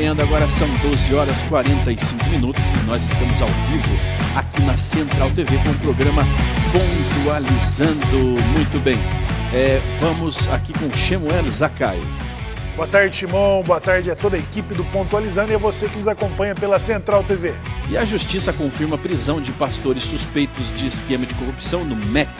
acompanhando agora, são 12 horas 45 minutos e nós estamos ao vivo aqui na Central TV com o programa Pontualizando. Muito bem, é, vamos aqui com Shemuel Zakai. Boa tarde, Timon. Boa tarde a toda a equipe do Pontualizando e a você que nos acompanha pela Central TV. E a Justiça confirma a prisão de pastores suspeitos de esquema de corrupção no MEC.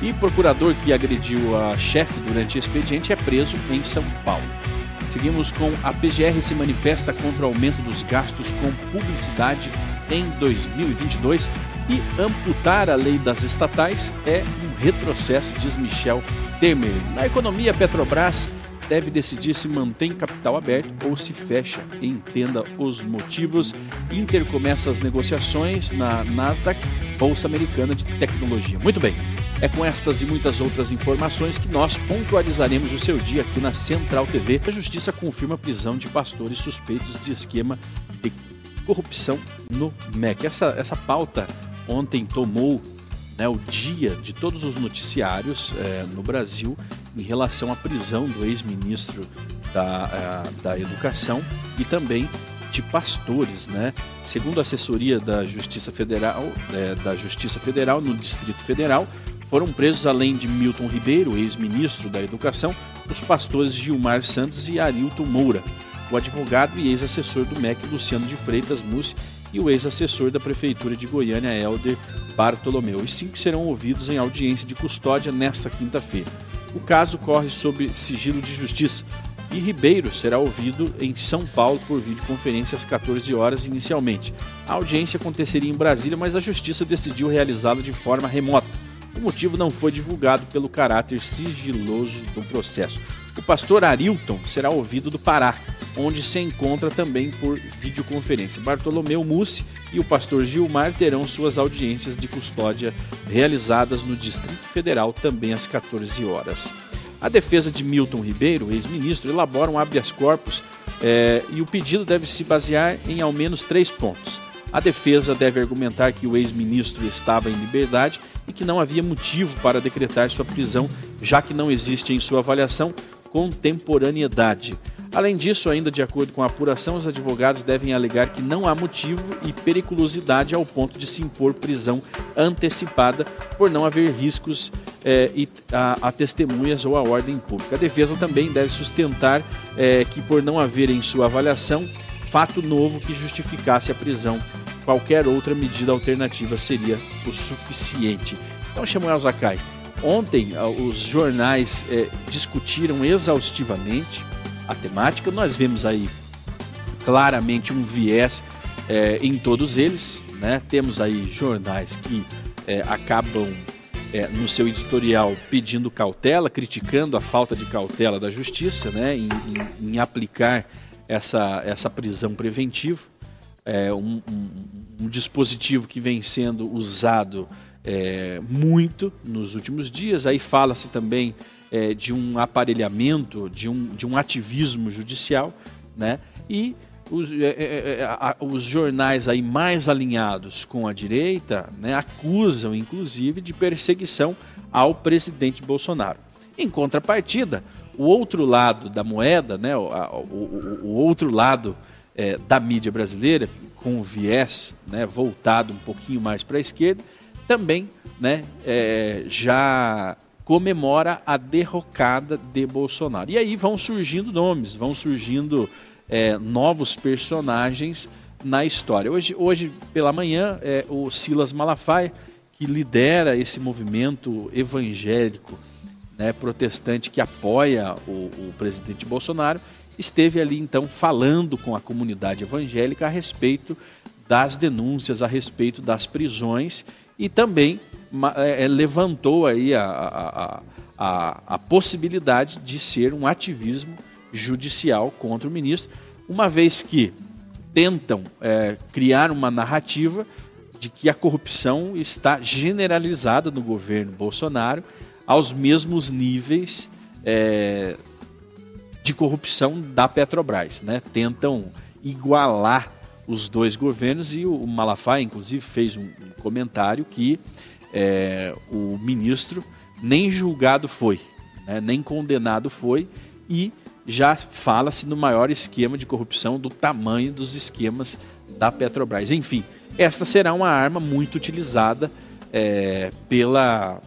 E procurador que agrediu a chefe durante o expediente é preso em São Paulo. Seguimos com a PGR se manifesta contra o aumento dos gastos com publicidade em 2022 e amputar a lei das estatais é um retrocesso, diz Michel Temer. Na economia, Petrobras deve decidir se mantém capital aberto ou se fecha. Entenda os motivos. Inter começa as negociações na Nasdaq, Bolsa Americana de Tecnologia. Muito bem. É com estas e muitas outras informações que nós pontualizaremos o seu dia aqui na Central TV. A Justiça confirma a prisão de pastores suspeitos de esquema de corrupção no MEC. Essa, essa pauta ontem tomou né, o dia de todos os noticiários é, no Brasil em relação à prisão do ex-ministro da, uh, da Educação e também de pastores, né? Segundo a assessoria da Justiça Federal, é, da Justiça Federal no Distrito Federal, foram presos além de Milton Ribeiro, ex-ministro da Educação, os pastores Gilmar Santos e Arilton Moura, o advogado e ex-assessor do MEC Luciano de Freitas Mussi e o ex-assessor da Prefeitura de Goiânia Helder Bartolomeu. Os cinco serão ouvidos em audiência de custódia nesta quinta-feira. O caso corre sob sigilo de justiça e Ribeiro será ouvido em São Paulo por videoconferência às 14 horas inicialmente. A audiência aconteceria em Brasília, mas a justiça decidiu realizá-la de forma remota. O motivo não foi divulgado pelo caráter sigiloso do processo. O pastor Arilton será ouvido do Pará, onde se encontra também por videoconferência. Bartolomeu Mussi e o pastor Gilmar terão suas audiências de custódia realizadas no Distrito Federal também às 14 horas. A defesa de Milton Ribeiro, ex-ministro, elabora um habeas corpus é, e o pedido deve se basear em ao menos três pontos. A defesa deve argumentar que o ex-ministro estava em liberdade e que não havia motivo para decretar sua prisão, já que não existe em sua avaliação contemporaneidade. Além disso, ainda de acordo com a apuração, os advogados devem alegar que não há motivo e periculosidade ao ponto de se impor prisão antecipada por não haver riscos é, a, a, testemunhas ou à ordem pública. A defesa também deve sustentar é, que, por não haver em sua avaliação fato novo que justificasse a prisão, qualquer outra medida alternativa seria o suficiente. Então, Samuel Zakai, ontem os jornais é, discutiram exaustivamente a temática. Nós vemos aí claramente um viés é, em todos eles. Né? Temos aí jornais que é, acabam é, no seu editorial pedindo cautela, criticando a falta de cautela da justiça né? em, em, em aplicar essa, essa prisão preventiva. É um, um, um dispositivo que vem sendo usado é, muito nos últimos dias. Aí fala-se também é, de um aparelhamento, de um, de um ativismo judicial, né? E os, é, é, é, é os jornais aí mais alinhados com a direita né, acusam, inclusive, de perseguição ao presidente Bolsonaro. Em contrapartida, o outro lado da moeda, né, o, o, o outro lado é, da mídia brasileira, com o viés né, voltado um pouquinho mais para a esquerda, também né, é, já comemora a derrocada de Bolsonaro. E aí vão surgindo nomes, vão surgindo é, novos personagens na história. Hoje, hoje pela manhã, é, o Silas Malafaia, que lidera esse movimento evangélico né, protestante que apoia o, o presidente Bolsonaro, esteve ali então falando com a comunidade evangélica a respeito das denúncias, a respeito das prisões e também é, é, levantou aí a, a, a, a possibilidade de ser um ativismo judicial contra o ministro, uma vez que tentam é, criar uma narrativa de que a corrupção está generalizada no governo Bolsonaro aos mesmos níveis é, de corrupção da Petrobras. Né? Tentam igualar os dois governos e o Malafaia, inclusive, fez um comentário que é, o ministro nem julgado foi, né, nem condenado foi e já fala-se no maior esquema de corrupção do tamanho dos esquemas da Petrobras. Enfim, esta será uma arma muito utilizada é, pela,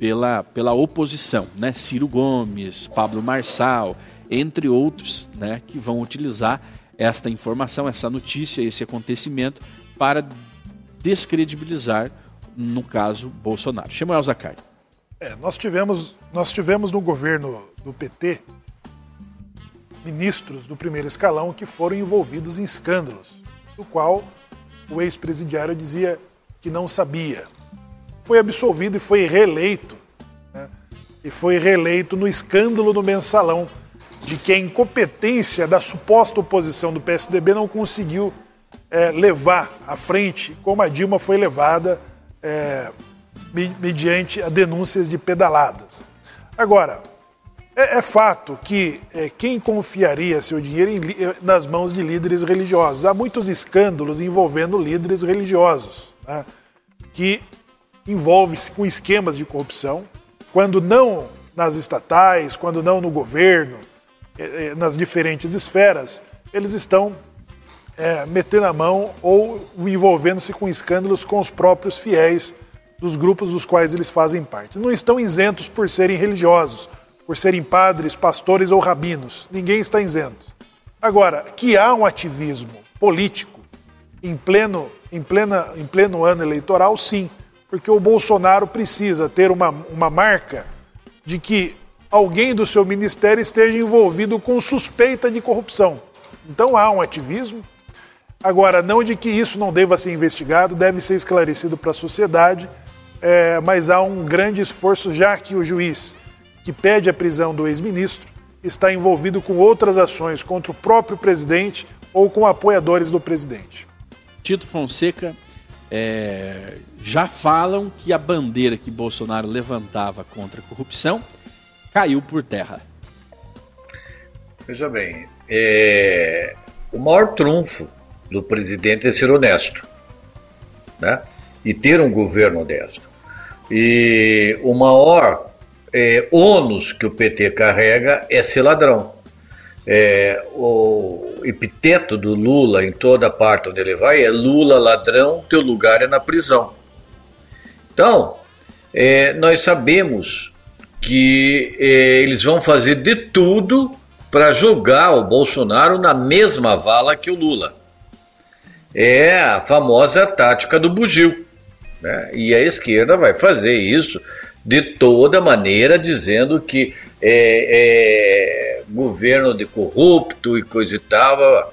pela, pela oposição, né? Ciro Gomes, Pablo Marçal, entre outros, né, que vão utilizar esta informação, essa notícia, esse acontecimento para descredibilizar, no caso, Bolsonaro. Chama Zacari. É, nós tivemos, nós tivemos no governo do PT ministros do primeiro escalão que foram envolvidos em escândalos, do qual o ex-presidiário dizia que não sabia. Foi absolvido e foi reeleito. Né? E foi reeleito no escândalo do mensalão, de que a incompetência da suposta oposição do PSDB não conseguiu é, levar à frente como a Dilma foi levada é, mediante a denúncias de pedaladas. Agora, é, é fato que é, quem confiaria seu dinheiro em, nas mãos de líderes religiosos? Há muitos escândalos envolvendo líderes religiosos, né, que envolvem-se com esquemas de corrupção, quando não nas estatais, quando não no governo, é, é, nas diferentes esferas, eles estão é, metendo a mão ou envolvendo-se com escândalos com os próprios fiéis dos grupos dos quais eles fazem parte. Não estão isentos por serem religiosos, por serem padres, pastores ou rabinos. Ninguém está isento. Agora, que há um ativismo político em pleno, em plena, em pleno ano eleitoral, sim, porque o Bolsonaro precisa ter uma, uma marca de que alguém do seu ministério esteja envolvido com suspeita de corrupção. Então há um ativismo. Agora, não de que isso não deva ser investigado, deve ser esclarecido para a sociedade, é, mas há um grande esforço, já que o juiz que pede a prisão do ex-ministro, está envolvido com outras ações contra o próprio presidente ou com apoiadores do presidente. Tito Fonseca, é, já falam que a bandeira que Bolsonaro levantava contra a corrupção caiu por terra. Veja bem, é, o maior trunfo do presidente é ser honesto né? e ter um governo honesto. E o maior é, ônus que o PT carrega é ser ladrão. É, o epiteto do Lula em toda parte onde ele vai é Lula ladrão, teu lugar é na prisão. Então, é, nós sabemos que é, eles vão fazer de tudo para jogar o Bolsonaro na mesma vala que o Lula. É a famosa tática do bugio. Né? E a esquerda vai fazer isso de toda maneira, dizendo que é, é governo de corrupto e coisa e tal.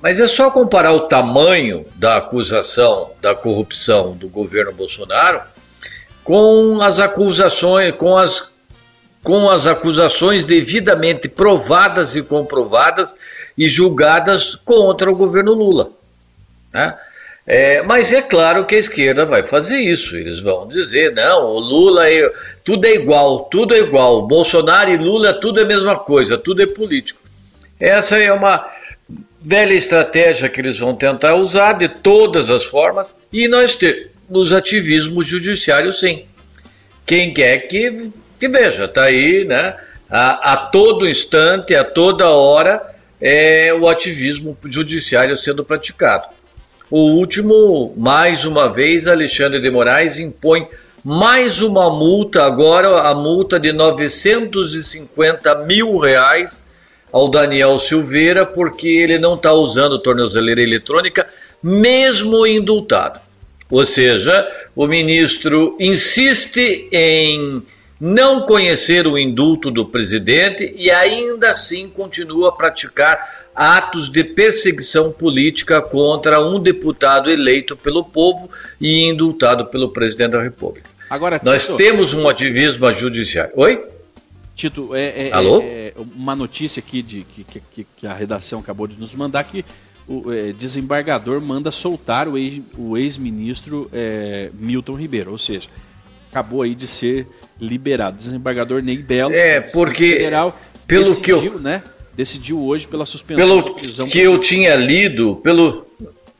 Mas é só comparar o tamanho da acusação da corrupção do governo Bolsonaro com as acusações, com as, com as acusações devidamente provadas e comprovadas e julgadas contra o governo Lula. Né? É, mas é claro que a esquerda vai fazer isso. Eles vão dizer: não, o Lula é, tudo é igual, tudo é igual. Bolsonaro e Lula, tudo é a mesma coisa, tudo é político. Essa é uma velha estratégia que eles vão tentar usar de todas as formas e nós temos ativismo judiciário, sim. Quem quer que, que veja, está aí, né? A, a todo instante, a toda hora, é o ativismo judiciário sendo praticado. O último, mais uma vez, Alexandre de Moraes impõe mais uma multa, agora a multa de 950 mil reais ao Daniel Silveira, porque ele não está usando tornozeleira eletrônica, mesmo indultado. Ou seja, o ministro insiste em não conhecer o indulto do presidente e ainda assim continua a praticar atos de perseguição política contra um deputado eleito pelo povo e indultado pelo presidente da República. Agora, Tito, nós temos um ativismo judiciário. Oi? Tito, é, é, Alô? É, uma notícia aqui de que, que, que, a redação acabou de nos mandar que o é, desembargador manda soltar o ex-ministro é, Milton Ribeiro, ou seja, acabou aí de ser liberado. Desembargador Ney Belo, é porque federal, pelo decidiu, que eu né, decidiu hoje pela suspensão pelo que eu tinha lido, pelo,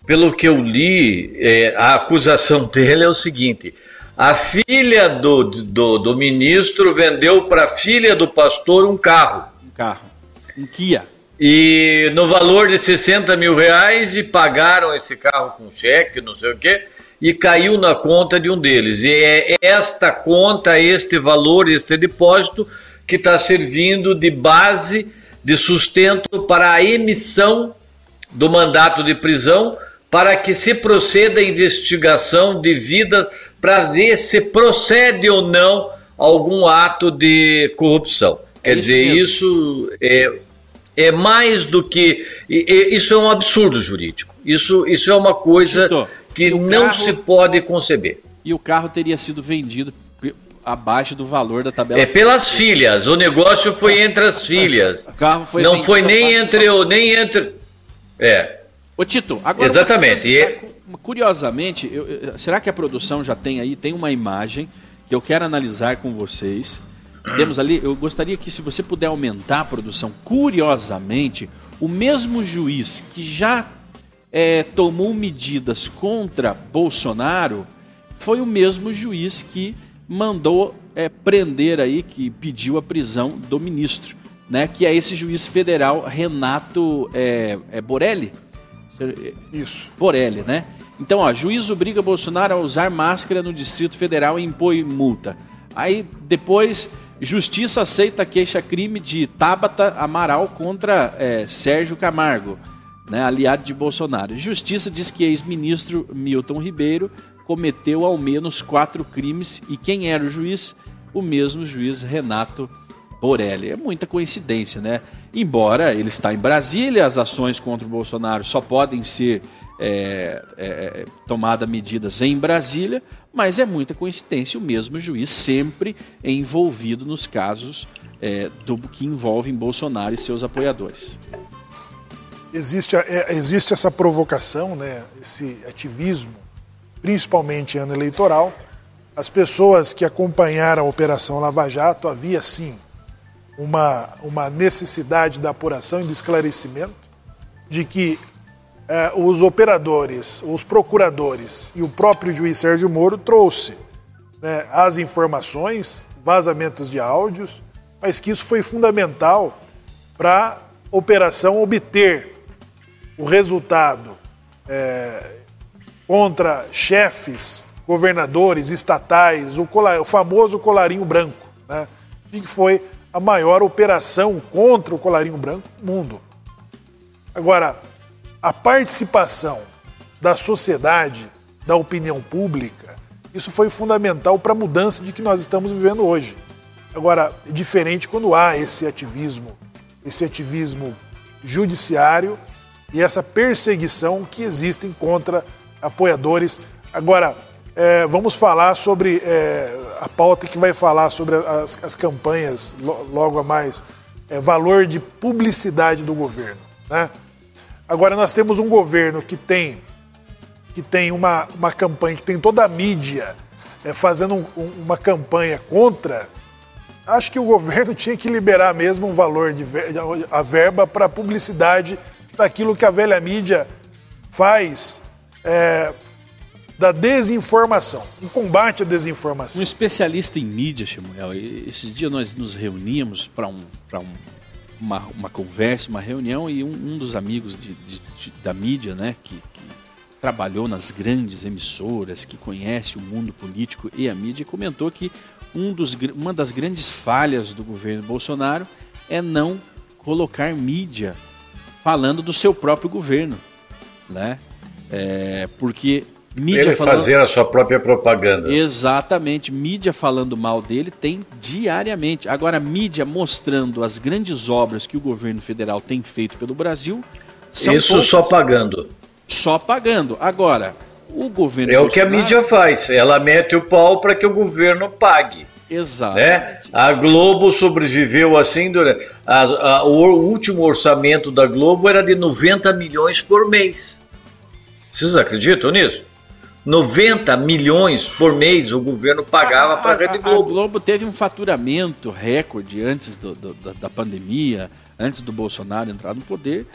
pelo que eu li, é, a acusação dele é o seguinte: a filha do, do, do ministro vendeu para a filha do pastor um carro. Um carro. Um Kia. E no valor de 60 mil reais e pagaram esse carro com cheque, não sei o quê, e caiu na conta de um deles. E é esta conta, este valor, este depósito que está servindo de base, de sustento para a emissão do mandato de prisão, para que se proceda a investigação devida para ver se procede ou não algum ato de corrupção. Quer é dizer, mesmo. isso é, é mais do que. Isso é um absurdo jurídico. Isso, isso é uma coisa que não carro, se pode conceber. E o carro teria sido vendido abaixo do valor da tabela. É pelas filhas. O negócio foi entre as filhas. O carro foi não foi nem entre o nem entre. É. Ô Tito, agora. Exatamente. E... Curiosamente, eu, será que a produção já tem aí? Tem uma imagem que eu quero analisar com vocês. Temos ali, eu gostaria que se você puder aumentar a produção, curiosamente, o mesmo juiz que já é, tomou medidas contra Bolsonaro foi o mesmo juiz que mandou é, prender aí, que pediu a prisão do ministro, né? Que é esse juiz federal Renato é, é Borelli. Isso. Borelli, né? Então, ó, juiz obriga Bolsonaro a usar máscara no Distrito Federal e impõe multa. Aí depois, justiça aceita queixa-crime de Tabata Amaral contra é, Sérgio Camargo, né, aliado de Bolsonaro. Justiça diz que ex-ministro Milton Ribeiro cometeu ao menos quatro crimes e quem era o juiz? O mesmo juiz Renato Borelli. É muita coincidência, né? Embora ele está em Brasília, as ações contra o Bolsonaro só podem ser é, é, é tomadas medidas em Brasília, mas é muita coincidência o mesmo juiz sempre é envolvido nos casos é, do que envolvem Bolsonaro e seus apoiadores. Existe, é, existe essa provocação, né, esse ativismo principalmente em ano eleitoral. As pessoas que acompanharam a Operação Lava Jato, havia sim uma, uma necessidade da apuração e do esclarecimento de que eh, os operadores, os procuradores e o próprio juiz Sérgio Moro trouxe né, as informações, vazamentos de áudios, mas que isso foi fundamental para a operação obter o resultado eh, contra chefes, governadores estatais, o, colar, o famoso colarinho branco, né? que foi a maior operação contra o colarinho branco do mundo. Agora, a participação da sociedade, da opinião pública, isso foi fundamental para a mudança de que nós estamos vivendo hoje. Agora, é diferente quando há esse ativismo, esse ativismo judiciário e essa perseguição que existem contra apoiadores. Agora, é, vamos falar sobre é, a pauta que vai falar sobre as, as campanhas logo a mais, é, valor de publicidade do governo. Né? Agora, nós temos um governo que tem, que tem uma, uma campanha, que tem toda a mídia é, fazendo um, uma campanha contra. Acho que o governo tinha que liberar mesmo um valor de a verba para publicidade daquilo que a velha mídia faz é, da desinformação, um combate à desinformação. Um especialista em mídia, Samuel, esses dias nós nos reuníamos para um, um, uma, uma conversa, uma reunião, e um, um dos amigos de, de, de, da mídia, né, que, que trabalhou nas grandes emissoras, que conhece o mundo político e a mídia, comentou que um dos, uma das grandes falhas do governo Bolsonaro é não colocar mídia falando do seu próprio governo, né? É, porque mídia Ele falando... fazer a sua própria propaganda. Exatamente, mídia falando mal dele tem diariamente. Agora, mídia mostrando as grandes obras que o governo federal tem feito pelo Brasil. Isso poucas. só pagando. Só pagando. Agora, o governo. É o que a mídia faz. Ela mete o pau para que o governo pague. Exato. Né? A Globo sobreviveu assim durante. A, a, o último orçamento da Globo era de 90 milhões por mês. Vocês acreditam nisso? 90 milhões por mês o governo pagava para a Rede Globo. A Globo teve um faturamento recorde antes do, do, da, da, pandemia, antes do Bolsonaro entrar no poder,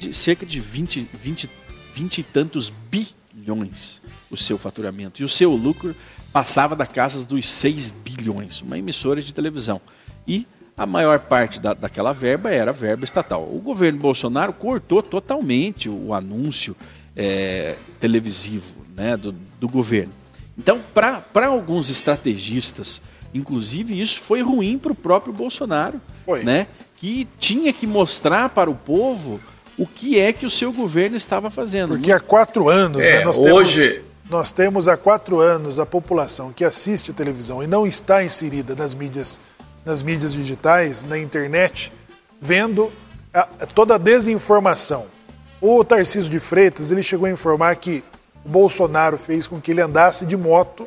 de cerca de 20, 20, 20 e tantos bilhões o seu faturamento. E o seu lucro passava da casa dos 6 bilhões, uma emissora de televisão. E a maior parte da, daquela verba era verba estatal. O governo Bolsonaro cortou totalmente o anúncio é, televisivo né, do, do governo. Então, para alguns estrategistas, inclusive, isso foi ruim para o próprio Bolsonaro, foi. né, que tinha que mostrar para o povo o que é que o seu governo estava fazendo. Porque há quatro anos, é, né, nós hoje... temos nós temos há quatro anos a população que assiste televisão e não está inserida nas mídias, nas mídias digitais, na internet, vendo a, toda a desinformação. O Tarcísio de Freitas ele chegou a informar que o Bolsonaro fez com que ele andasse de moto,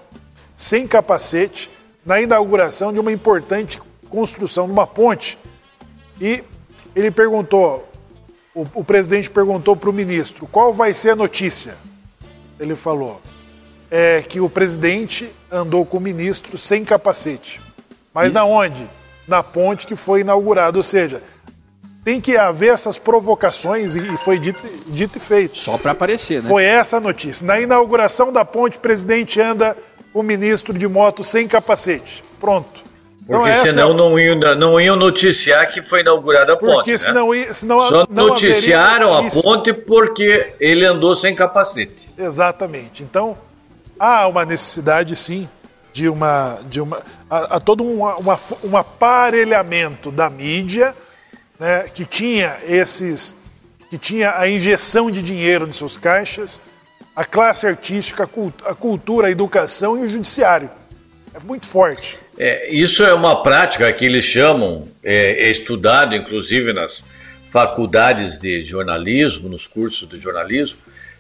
sem capacete, na inauguração de uma importante construção de uma ponte. E ele perguntou, o, o presidente perguntou para o ministro, qual vai ser a notícia? Ele falou, é, que o presidente andou com o ministro sem capacete. Mas e... na onde? Na ponte que foi inaugurada. Ou seja, tem que haver essas provocações e foi dito, dito e feito. Só para aparecer, né? Foi essa a notícia. Na inauguração da ponte, o presidente anda o ministro de moto sem capacete. Pronto. Porque então, senão não, iam, não iam noticiar que foi inaugurada a ponte. Porque né? senão, senão Só não noticiaram a ponte porque ele andou sem capacete. Exatamente. Então, há uma necessidade, sim, de uma. De uma a, a todo um, uma, um aparelhamento da mídia né, que tinha esses. que tinha a injeção de dinheiro em seus caixas, a classe artística, a cultura, a educação e o judiciário. É muito forte. É, isso é uma prática que eles chamam, é, é estudado inclusive nas faculdades de jornalismo, nos cursos de jornalismo.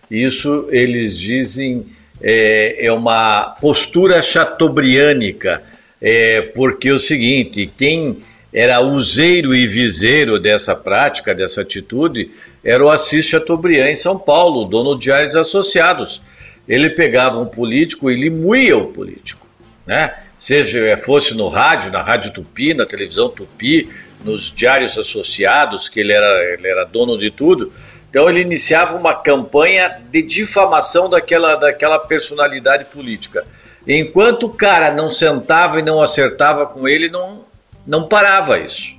Isso eles dizem é, é uma postura chateaubriânica, é, porque é o seguinte, quem era useiro e viseiro dessa prática, dessa atitude, era o Assis Chateaubriand em São Paulo, dono de Diários Associados. Ele pegava um político e moía o político, né? Seja fosse no rádio, na Rádio Tupi, na televisão Tupi, nos Diários Associados, que ele era, ele era dono de tudo, então ele iniciava uma campanha de difamação daquela, daquela personalidade política. Enquanto o cara não sentava e não acertava com ele, não, não parava isso.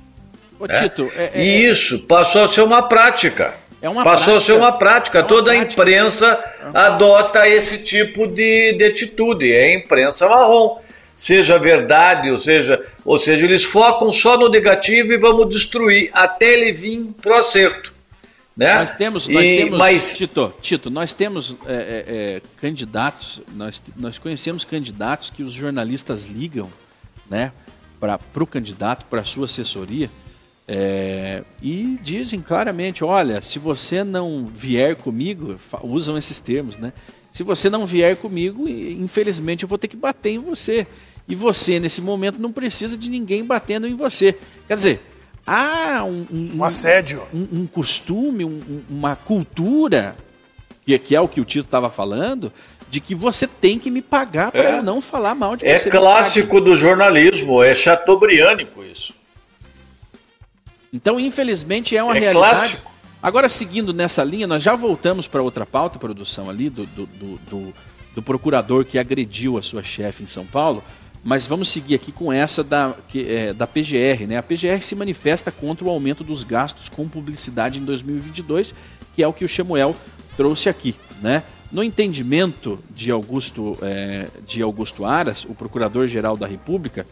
Ô, né? Tito, é, é, e é- isso passou a ser uma prática. É uma passou prática. a ser uma prática. É uma Toda prática. a imprensa adota esse tipo de, de atitude. É a imprensa marrom. Seja verdade, ou seja, ou seja, eles focam só no negativo e vamos destruir até ele vir pro acerto. Né? Nós temos, nós e, temos mas... Tito, Tito, nós temos é, é, é, candidatos, nós, nós conhecemos candidatos que os jornalistas ligam né, para o candidato, para a sua assessoria, é, e dizem claramente: olha, se você não vier comigo, usam esses termos, né? Se você não vier comigo, infelizmente eu vou ter que bater em você. E você, nesse momento, não precisa de ninguém batendo em você. Quer dizer, há um, um, um assédio, um, um costume, uma cultura, que, que é o que o Tito estava falando, de que você tem que me pagar para é. eu não falar mal de é você. É clássico do jornalismo, é chateaubriânico isso. Então, infelizmente, é uma é realidade. Clássico. Agora, seguindo nessa linha, nós já voltamos para outra pauta, produção ali, do, do, do, do, do procurador que agrediu a sua chefe em São Paulo. Mas vamos seguir aqui com essa da, que, é, da PGR. Né? A PGR se manifesta contra o aumento dos gastos com publicidade em 2022, que é o que o Samuel trouxe aqui. Né? No entendimento de Augusto, é, de Augusto Aras, o Procurador-Geral da República,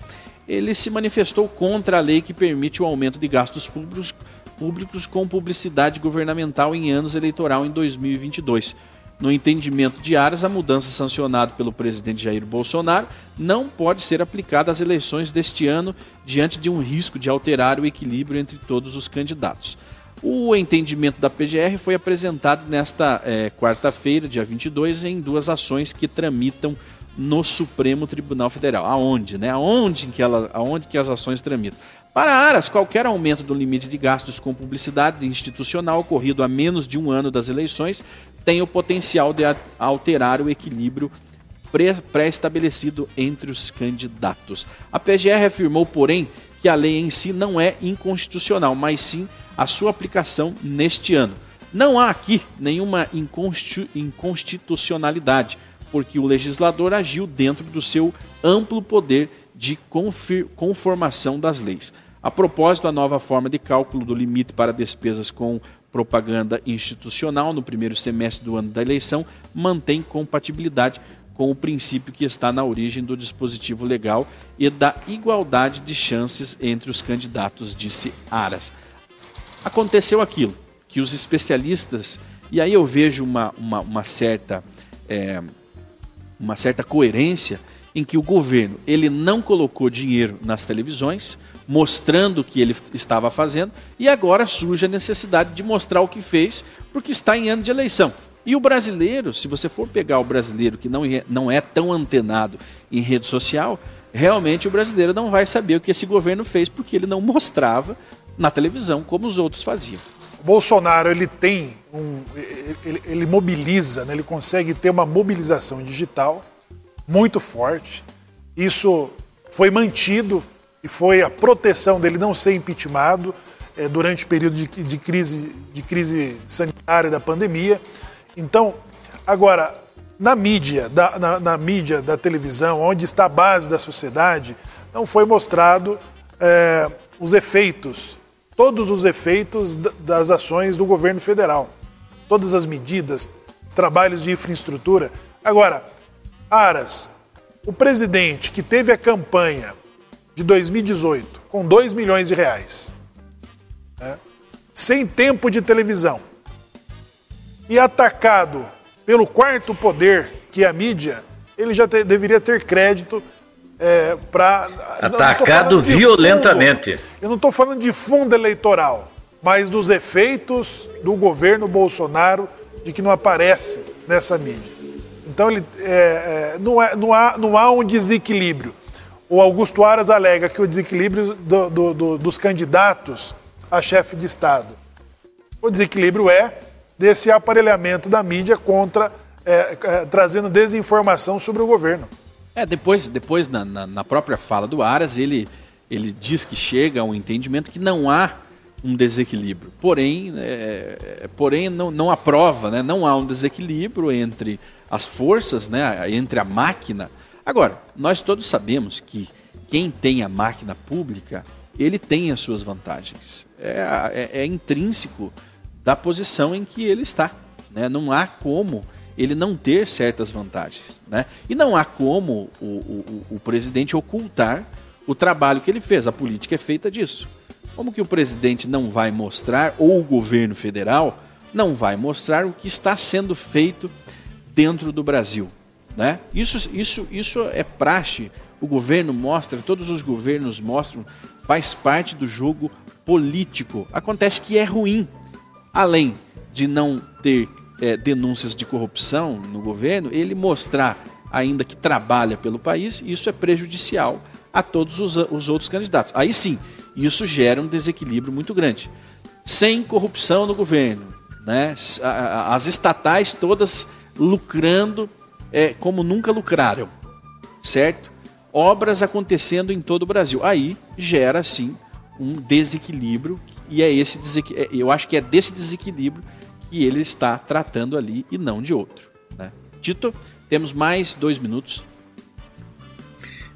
ele se manifestou contra a lei que permite o aumento de gastos públicos, públicos com publicidade governamental em anos eleitoral em 2022. No entendimento de Aras, a mudança sancionada pelo presidente Jair Bolsonaro não pode ser aplicada às eleições deste ano diante de um risco de alterar o equilíbrio entre todos os candidatos. O entendimento da PGR foi apresentado nesta é, quarta-feira, dia 22, em duas ações que tramitam no Supremo Tribunal Federal. Aonde, né? Aonde que, ela, aonde que as ações tramitam? Para Aras, qualquer aumento do limite de gastos com publicidade institucional ocorrido a menos de um ano das eleições tem o potencial de alterar o equilíbrio pré-estabelecido entre os candidatos. A PGR afirmou, porém, que a lei em si não é inconstitucional, mas sim a sua aplicação neste ano. Não há aqui nenhuma inconstitucionalidade, porque o legislador agiu dentro do seu amplo poder de conformação das leis. A propósito, a nova forma de cálculo do limite para despesas com propaganda institucional no primeiro semestre do ano da eleição mantém compatibilidade com o princípio que está na origem do dispositivo legal e da igualdade de chances entre os candidatos, disse Aras. Aconteceu aquilo que os especialistas, e aí eu vejo uma, uma, uma certa, é, uma certa coerência em que o governo ele não colocou dinheiro nas televisões, mostrando o que ele estava fazendo, e agora surge a necessidade de mostrar o que fez, porque está em ano de eleição. E o brasileiro, se você for pegar o brasileiro que não é, não é tão antenado em rede social, realmente o brasileiro não vai saber o que esse governo fez porque ele não mostrava na televisão como os outros faziam. O Bolsonaro ele tem um, ele, ele mobiliza, né? ele consegue ter uma mobilização digital muito forte. Isso foi mantido e foi a proteção dele não ser impeachmentado é, durante o período de, de, crise, de crise sanitária da pandemia. Então, agora, na mídia, da, na, na, mídia da televisão, onde está a base da sociedade, não foi mostrado é, os efeitos, todos os efeitos das ações do governo federal, todas as medidas, trabalhos de infraestrutura. Agora, Aras, o presidente que teve a campanha de 2018 com 2 milhões de reais, né, sem tempo de televisão, e atacado pelo quarto poder, que é a mídia, ele já te, deveria ter crédito é, para. Atacado violentamente. Fundo, eu não estou falando de fundo eleitoral, mas dos efeitos do governo Bolsonaro de que não aparece nessa mídia. Então ele, é, é, não, é, não, há, não há um desequilíbrio. O Augusto Aras alega que o desequilíbrio do, do, do, dos candidatos a chefe de Estado. O desequilíbrio é desse aparelhamento da mídia contra, é, é, trazendo desinformação sobre o governo. É, depois, depois na, na, na, própria fala do Aras, ele, ele diz que chega a um entendimento que não há um desequilíbrio. Porém, é, porém não, não aprova, né? não há um desequilíbrio entre as forças, né? entre a máquina. Agora, nós todos sabemos que quem tem a máquina pública, ele tem as suas vantagens. É, é, é intrínseco da posição em que ele está. Né? Não há como ele não ter certas vantagens. Né? E não há como o, o, o presidente ocultar o trabalho que ele fez. A política é feita disso. Como que o presidente não vai mostrar, ou o governo federal não vai mostrar o que está sendo feito dentro do Brasil? Né? Isso, isso, isso é praxe. O governo mostra, todos os governos mostram, faz parte do jogo político. Acontece que é ruim além de não ter é, denúncias de corrupção no governo, ele mostrar ainda que trabalha pelo país, isso é prejudicial a todos os, os outros candidatos. Aí sim, isso gera um desequilíbrio muito grande. Sem corrupção no governo, né? as estatais todas lucrando é, como nunca lucraram, certo? Obras acontecendo em todo o Brasil. Aí gera sim um desequilíbrio e é esse é, eu acho que é desse desequilíbrio que ele está tratando ali e não de outro. Né? Tito, temos mais dois minutos.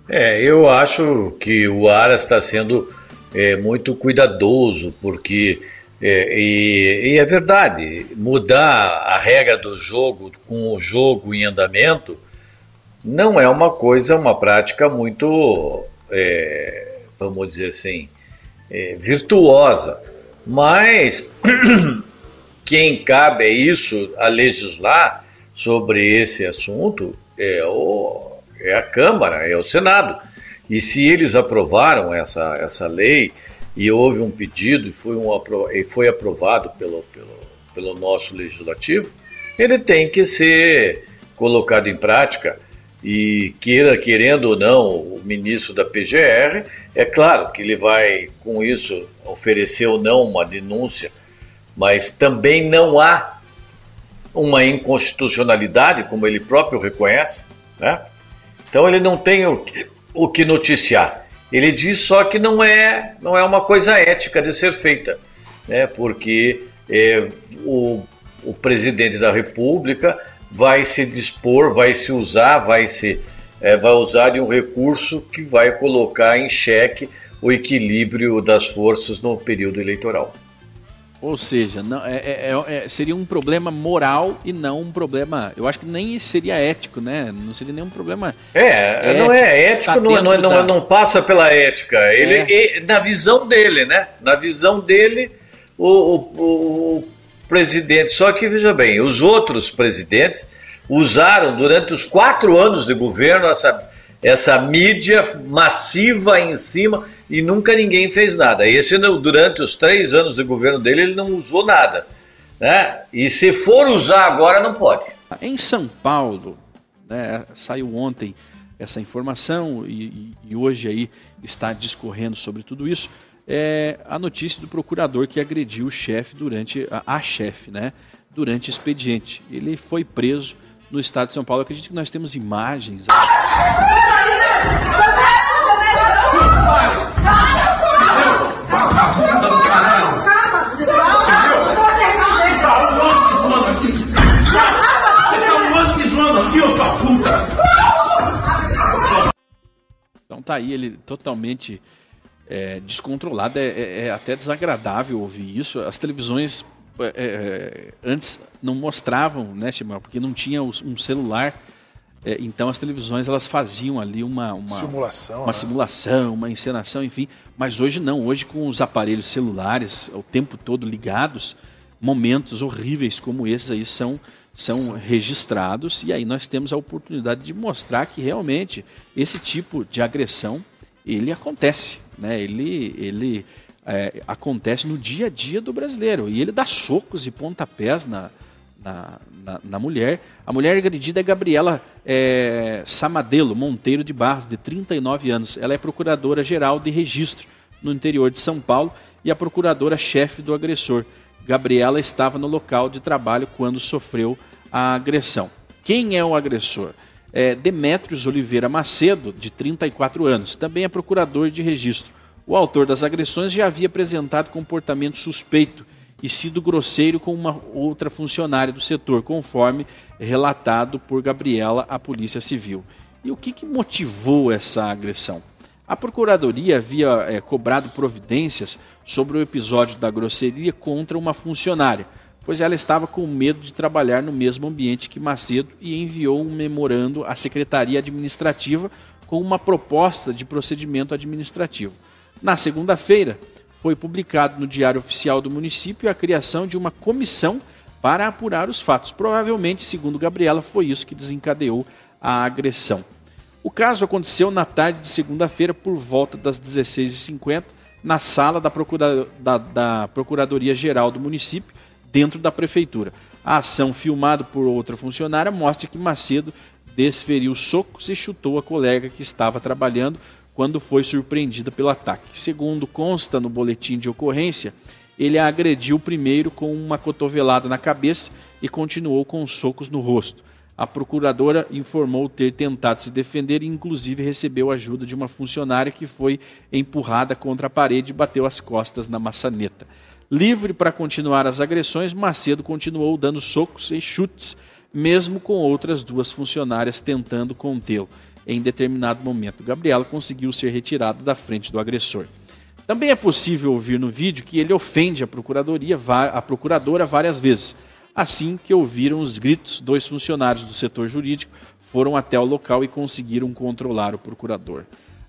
É, eu acho que o Aras está sendo é, muito cuidadoso, porque é, e, e, é verdade, mudar a regra do jogo com o jogo em andamento não é uma coisa, uma prática muito, é, vamos dizer assim, é, virtuosa, mas quem cabe é isso a legislar sobre esse assunto é, o, é a Câmara, é o Senado. E se eles aprovaram essa, essa lei e houve um pedido e foi, um, e foi aprovado pelo, pelo, pelo nosso legislativo, ele tem que ser colocado em prática e queira, querendo ou não, o ministro da PGR, é claro que ele vai, com isso, oferecer ou não uma denúncia, mas também não há uma inconstitucionalidade, como ele próprio reconhece, né? Então ele não tem o, o que noticiar. Ele diz só que não é, não é uma coisa ética de ser feita, né? porque é, o, o presidente da República vai se dispor, vai se usar, vai se é, vai usar de um recurso que vai colocar em xeque o equilíbrio das forças no período eleitoral. Ou seja, não, é, é, é, é, seria um problema moral e não um problema. Eu acho que nem seria ético, né? Não seria nenhum problema. É, ético, não é ético, tá não, não, não, não, passa pela ética. Ele, é. na visão dele, né? Na visão dele, o, o, o presidente. Só que veja bem, os outros presidentes usaram durante os quatro anos de governo essa, essa mídia massiva em cima e nunca ninguém fez nada. Esse, durante os três anos de governo dele, ele não usou nada. Né? E se for usar agora, não pode. Em São Paulo, né, saiu ontem essa informação e, e, hoje aí está discorrendo sobre tudo isso. É a notícia do procurador que agrediu o chefe durante a, a chefe, né? Durante expediente. Ele foi preso no estado de São Paulo. Eu acredito que nós temos imagens. Então tá aí ele totalmente é, descontrolado. É, é, é, até desagradável ouvir isso. As televisões é, é, antes não mostravam, né, Chimal? Porque não tinha um celular é, então as televisões elas faziam ali uma, uma simulação, uma né? simulação, uma encenação, enfim. Mas hoje não. Hoje com os aparelhos celulares o tempo todo ligados, momentos horríveis como esses aí são são registrados e aí nós temos a oportunidade de mostrar que realmente esse tipo de agressão ele acontece, né? Ele ele é, acontece no dia a dia do brasileiro e ele dá socos e pontapés na, na, na, na mulher. A mulher agredida é Gabriela é, Samadelo Monteiro de Barros, de 39 anos. Ela é procuradora-geral de registro no interior de São Paulo e a procuradora-chefe do agressor. Gabriela estava no local de trabalho quando sofreu a agressão. Quem é o agressor? É Demétrios Oliveira Macedo, de 34 anos, também é procurador de registro. O autor das agressões já havia apresentado comportamento suspeito e sido grosseiro com uma outra funcionária do setor, conforme relatado por Gabriela à Polícia Civil. E o que, que motivou essa agressão? A Procuradoria havia é, cobrado providências sobre o episódio da grosseria contra uma funcionária, pois ela estava com medo de trabalhar no mesmo ambiente que Macedo e enviou um memorando à Secretaria Administrativa com uma proposta de procedimento administrativo. Na segunda-feira, foi publicado no Diário Oficial do município a criação de uma comissão para apurar os fatos. Provavelmente, segundo Gabriela, foi isso que desencadeou a agressão. O caso aconteceu na tarde de segunda-feira, por volta das 16h50, na sala da, Procura da, da Procuradoria-Geral do município, dentro da prefeitura. A ação, filmada por outra funcionária, mostra que Macedo desferiu socos e chutou a colega que estava trabalhando quando foi surpreendida pelo ataque. Segundo consta no boletim de ocorrência, ele a agrediu primeiro com uma cotovelada na cabeça e continuou com socos no rosto. A procuradora informou ter tentado se defender e, inclusive, recebeu ajuda de uma funcionária que foi empurrada contra a parede e bateu as costas na maçaneta. Livre para continuar as agressões, Macedo continuou dando socos e chutes, mesmo com outras duas funcionárias tentando contê-lo em determinado momento. Gabriela conseguiu ser retirada da frente do agressor. Também é possível ouvir no vídeo que ele ofende a procuradoria, a procuradora várias vezes. Assim que ouviram os gritos, dois funcionários do setor jurídico foram até o local e conseguiram controlar o procurador.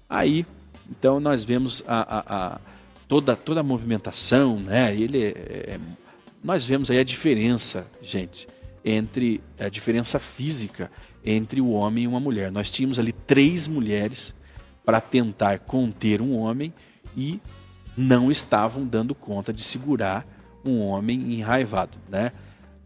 Aí, então, nós vemos a, a, a toda, toda a movimentação, né? Ele é, é, nós vemos aí a diferença, gente, entre a diferença física entre o homem e uma mulher. Nós tínhamos ali três mulheres para tentar conter um homem e não estavam dando conta de segurar um homem enraivado, né?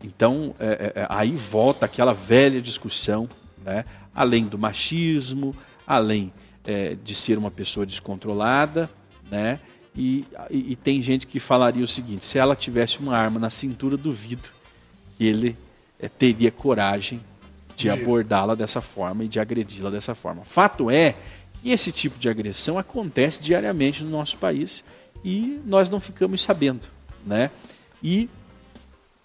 Então é, é, é aí volta aquela velha discussão, né? Além do machismo, além é, de ser uma pessoa descontrolada, né? E, e, e, tem gente que falaria o seguinte: se ela tivesse uma arma na cintura, duvido que ele é, teria coragem de abordá-la dessa forma e de agredi-la dessa forma. Fato é que esse tipo de agressão acontece diariamente no nosso país e nós não ficamos sabendo, né? E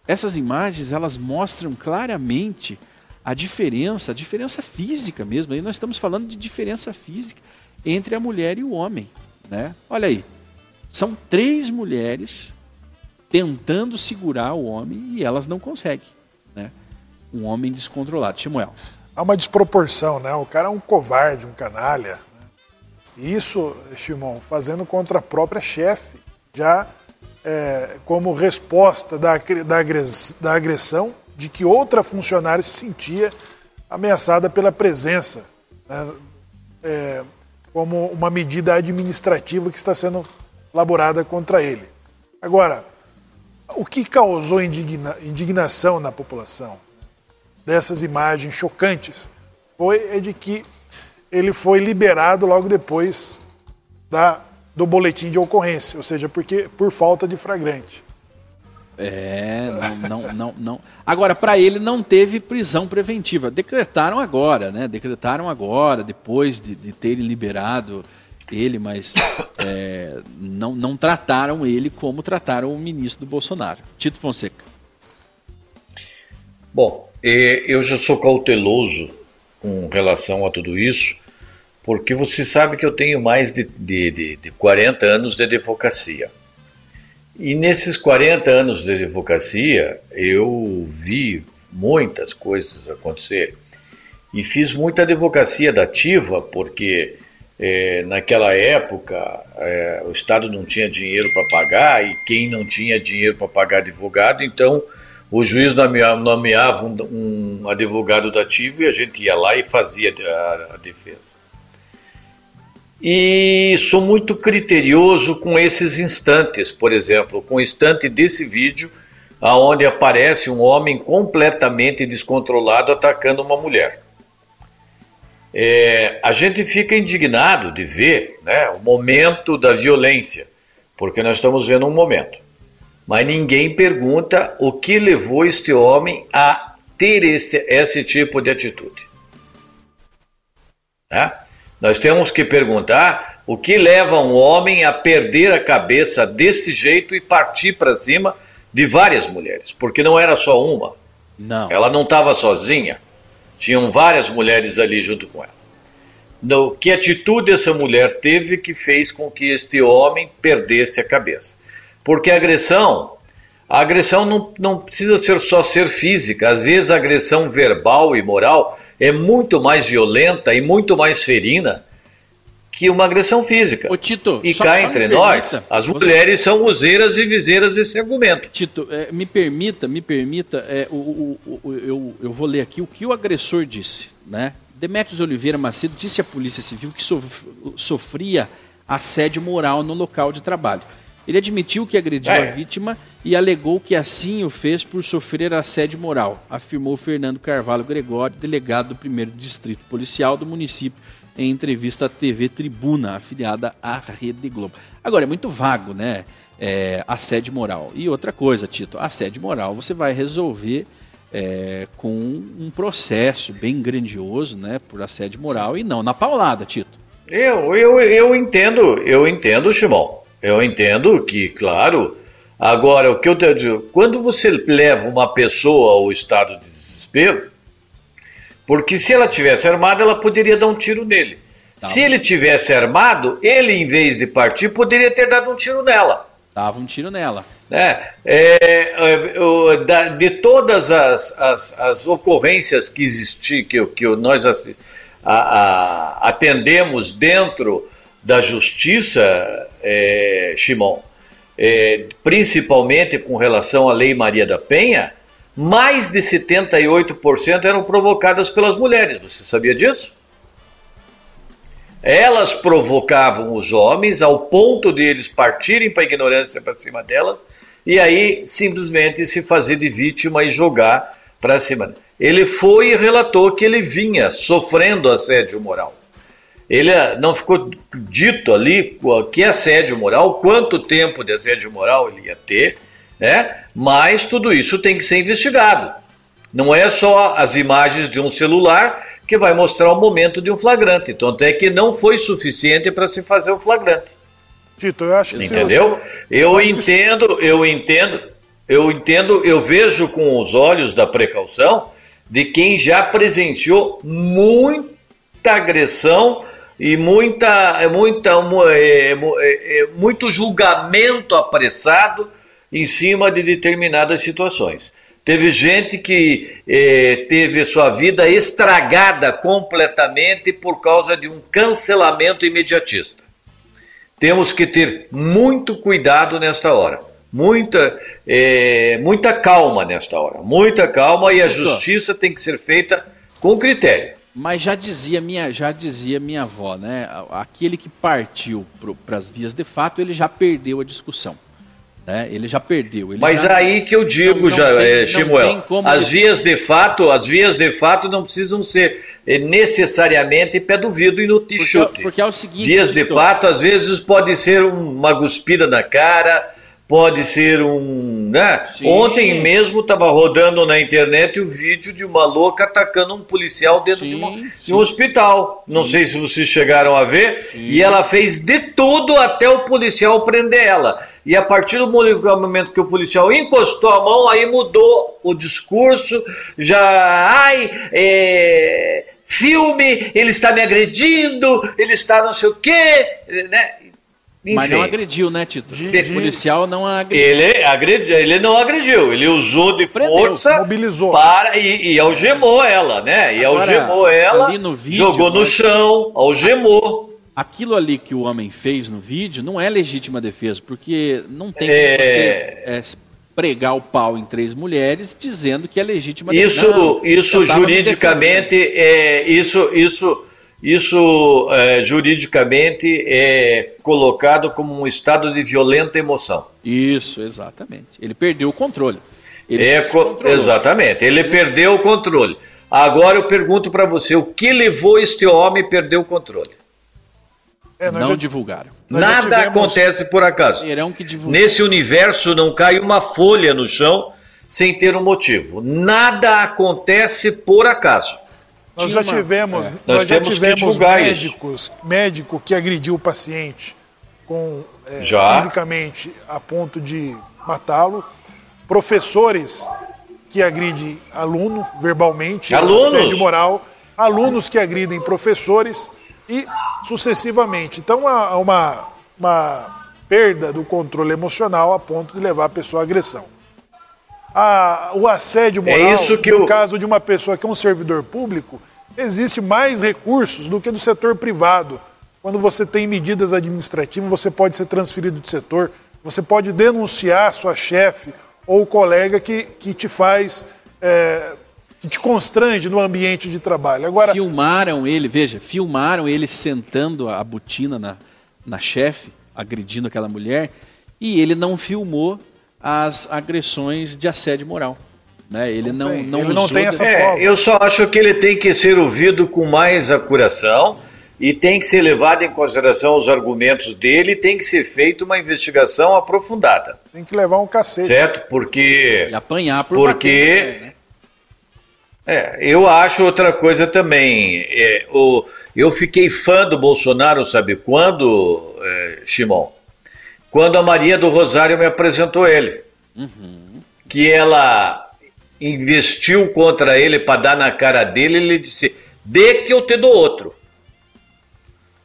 essas imagens elas mostram claramente a diferença, a diferença física mesmo. Aí nós estamos falando de diferença física entre a mulher e o homem, Né? Olha aí, são três mulheres tentando segurar o homem e elas não conseguem. Um homem descontrolado. Samuel. Há uma desproporção, né? O cara é um covarde, um canalha. Isso, Shimon, fazendo contra a própria chefe, já é, como resposta da, da agressão de que outra funcionária se sentia ameaçada pela presença, né? é, como uma medida administrativa que está sendo elaborada contra ele. Agora, o que causou indigna, indignação na população dessas imagens chocantes foi é de que ele foi liberado logo depois da, do boletim de ocorrência, ou seja, porque por falta de flagrante. É, não, não, não, não. Agora, para ele não teve prisão preventiva. Decretaram agora, né? Decretaram agora, depois de, de terem liberado ele, mas é, não, não trataram ele como trataram o ministro do Bolsonaro. Tito Fonseca. Bom, eu já sou cauteloso com relação a tudo isso, porque você sabe que eu tenho mais de, de, de, de 40 anos de advocacia. E nesses 40 anos de advocacia, eu vi muitas coisas acontecer. E fiz muita advocacia dativa, porque é, naquela época é, o Estado não tinha dinheiro para pagar, e quem não tinha dinheiro para pagar advogado, então o juiz nomeava, um, um, advogado dativo e a gente ia lá e fazia a, a defesa. E sou muito criterioso com esses instantes, por exemplo, com o instante desse vídeo, aonde aparece um homem completamente descontrolado atacando uma mulher. É, a gente fica indignado de ver né, o momento da violência, porque nós estamos vendo um momento. Mas ninguém pergunta o que levou este homem a ter esse, esse tipo de atitude. Né? Nós temos que perguntar o que leva um homem a perder a cabeça deste jeito e partir para cima de várias mulheres, porque não era só uma. Não. Ela não estava sozinha. Tinham várias mulheres ali junto com ela. No, que atitude essa mulher teve que fez com que este homem perdesse a cabeça? Porque a agressão, a agressão não, não precisa ser só ser física, às vezes a agressão verbal e moral é muito mais violenta e muito mais ferina que uma agressão física. Ô, Tito, e cá entre nós, as mulheres são useiras e viseiras desse argumento. Tito, é, me permita, me permita, é, o, o, o, eu, eu vou ler aqui o que o agressor disse. Né? Demetrios Oliveira Macedo disse à Polícia Civil que sofria assédio moral no local de trabalho. Ele admitiu que agrediu é. a vítima e alegou que assim o fez por sofrer assédio moral, afirmou Fernando Carvalho Gregório, delegado do 1 Distrito Policial do município, em entrevista à TV Tribuna, afiliada à Rede Globo. Agora, é muito vago, né? É, assédio moral. E outra coisa, Tito, assédio moral você vai resolver é, com um processo bem grandioso, né? Por assédio moral Sim. e não na paulada, Tito. Eu, eu, eu entendo, eu entendo, Chimão. Eu entendo que, claro. Agora, o que eu te digo, quando você leva uma pessoa ao estado de desespero, porque se ela tivesse armada, ela poderia dar um tiro nele. Tá. Se ele tivesse armado, ele, em vez de partir, poderia ter dado um tiro nela. Dava um tiro nela. É, é, é, de todas as, as, as ocorrências que existiam, que, que nós a, a, atendemos dentro da justiça, é, Shimon, é, principalmente com relação à Lei Maria da Penha, mais de 78% eram provocadas pelas mulheres. Você sabia disso? Elas provocavam os homens ao ponto de eles partirem para a ignorância para cima delas e aí simplesmente se fazer de vítima e jogar para cima. Ele foi e relatou que ele vinha sofrendo assédio moral. Ele eh, não ficou dito ali que assédio moral, quanto tempo de assédio moral ele ia ter, né? mas tudo isso tem que ser investigado. Não é só as imagens de um celular que vai mostrar o momento de um flagrante. Então, até que não foi suficiente para se fazer o flagrante. Tito, eu acho que Entendeu? Eu, eu entendo, eu entendo, eu entendo, eu vejo com os olhos da precaução de quem já presenciou muita agressão e muita, muita, é, é, muito julgamento apressado em cima de determinadas situações. Teve gente que eh, teve sua vida estragada completamente por causa de um cancelamento imediatista. Temos que ter muito cuidado nesta hora, muita, eh, muita calma nesta hora, muita calma e a justiça tem que ser feita com critério. Mas já dizia minha, já dizia minha avó, né? Aquele que partiu para as vias de fato, ele já perdeu a discussão. Né? Ele já perdeu. Ele Mas já... aí que eu digo, não, não já, tem, é, Shimuel, as vias de fato, as vias de fato não precisam ser eh, necessariamente pé do vidro e no t-shirt. Porque, porque, é o seguinte. Vias de fato, às vezes pode ser uma guspida na cara, pode ser um. Né? Ontem mesmo estava rodando na internet o vídeo de uma louca atacando um policial dentro sim, de, uma, de, um hospital. Não sei se vocês chegaram a ver. E ela fez de tudo até o policial prender ela. E a partir do momento que o policial encostou a mão, aí mudou o discurso, já. Ai, é, filme, ele está me agredindo, ele está não sei o quê, né? Enfim. Mas não agrediu, né, Tito? De, o policial não agrediu. Ele, agrediu, ele não agrediu, ele usou de Prendeu, força mobilizou. para e, e, algemou ela, né? E Agora, algemou ela, vídeo, jogou no chão, algemou aquilo ali que o homem fez no vídeo não é legítima defesa, porque não tem é... como você é, pregar o pau em três mulheres dizendo que é legítima isso, defesa. isso juridicamente é isso isso isso é, juridicamente é colocado como um estado de violenta emoção. Isso, exatamente. Ele perdeu o controle. Ele é, exatamente. Ele, ele perdeu o controle. Agora eu pergunto para você, o que levou este homem a perder o controle? É, não já, divulgaram. Nada tivemos... acontece por acaso. Nesse universo não cai uma folha no chão sem ter um motivo. Nada acontece por acaso. Nós já tivemos, é. nós, nós já tivemos médicos, isso. médico que agrediu o paciente com é, fisicamente a ponto de matá-lo, professores que agridem aluno verbalmente, alunos. moral, alunos que agridem professores e sucessivamente. Então há uma, uma perda do controle emocional a ponto de levar a pessoa à agressão. A, o assédio é moral, é no eu... caso de uma pessoa que é um servidor público, existe mais recursos do que do setor privado. Quando você tem medidas administrativas, você pode ser transferido do setor, você pode denunciar sua chefe ou colega que, que te faz é, que te constrange no ambiente de trabalho. Agora filmaram ele, veja, filmaram ele sentando a botina na, na chefe, agredindo aquela mulher, e ele não filmou as agressões de assédio moral. Né? Ele não, não, não, ele não tem essa é, Eu só acho que ele tem que ser ouvido com mais acuração e tem que ser levado em consideração os argumentos dele e tem que ser feita uma investigação aprofundada. Tem que levar um cacete. Certo? Porque. E apanhar por Porque. Bater, né? É, eu acho outra coisa também. É, o, eu fiquei fã do Bolsonaro, sabe quando, é, Shimon? Quando a Maria do Rosário me apresentou ele. Uhum. Que ela investiu contra ele para dar na cara dele, ele disse: dê que eu te dou outro.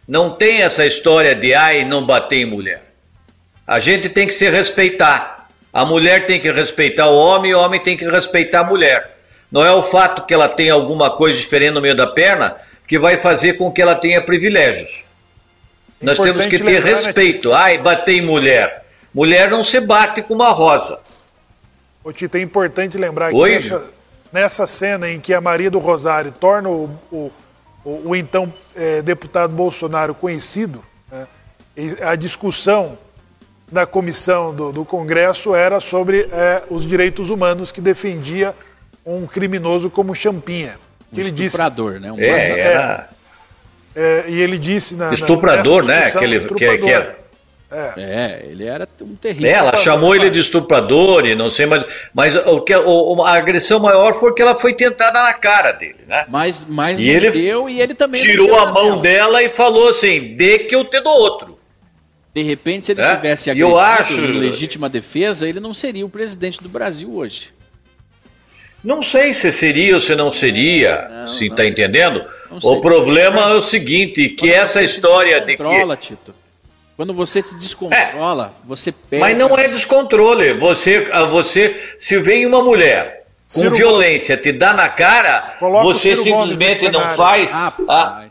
Não tem essa história de ai, não bater em mulher. A gente tem que se respeitar. A mulher tem que respeitar o homem e o homem tem que respeitar a mulher. Não é o fato que ela tem alguma coisa diferente no meio da perna que vai fazer com que ela tenha privilégios. Nós temos que ter né, respeito. Né? Ai, bater em mulher. Mulher não se bate com uma rosa. Ô Tito, é importante lembrar que nessa, nessa, cena em que a Maria do Rosário torna o, o, o, o então é, deputado Bolsonaro conhecido, né, a discussão na comissão do, do Congresso era sobre é, os direitos humanos que defendia um criminoso como Champinha. Que um ele estuprador, disse, né? Um é, era... é, e ele disse na, estuprador, na, né? Aquele estuprador, que, que era. É. é. ele era um terrível. É, ela chamou ele de estuprador e não sei mais. Mas o que, o, a agressão maior foi que ela foi tentada na cara dele, né? Mas, mas e ele deu e ele também. Tirou a mão dela. dela e falou assim: dê que eu te dou outro. De repente, se ele é? tivesse agredido eu acho... em legítima defesa, ele não seria o presidente do Brasil hoje. Não sei se seria ou se não seria, não, se está entendendo, O problema é o seguinte, que essa história de que... Tito. Quando você se descontrola, é, você perde. Mas não é descontrole. Você, você se vem uma mulher com Ciro violência Gomes. te dá na cara, Coloca você simplesmente não faz. Ah,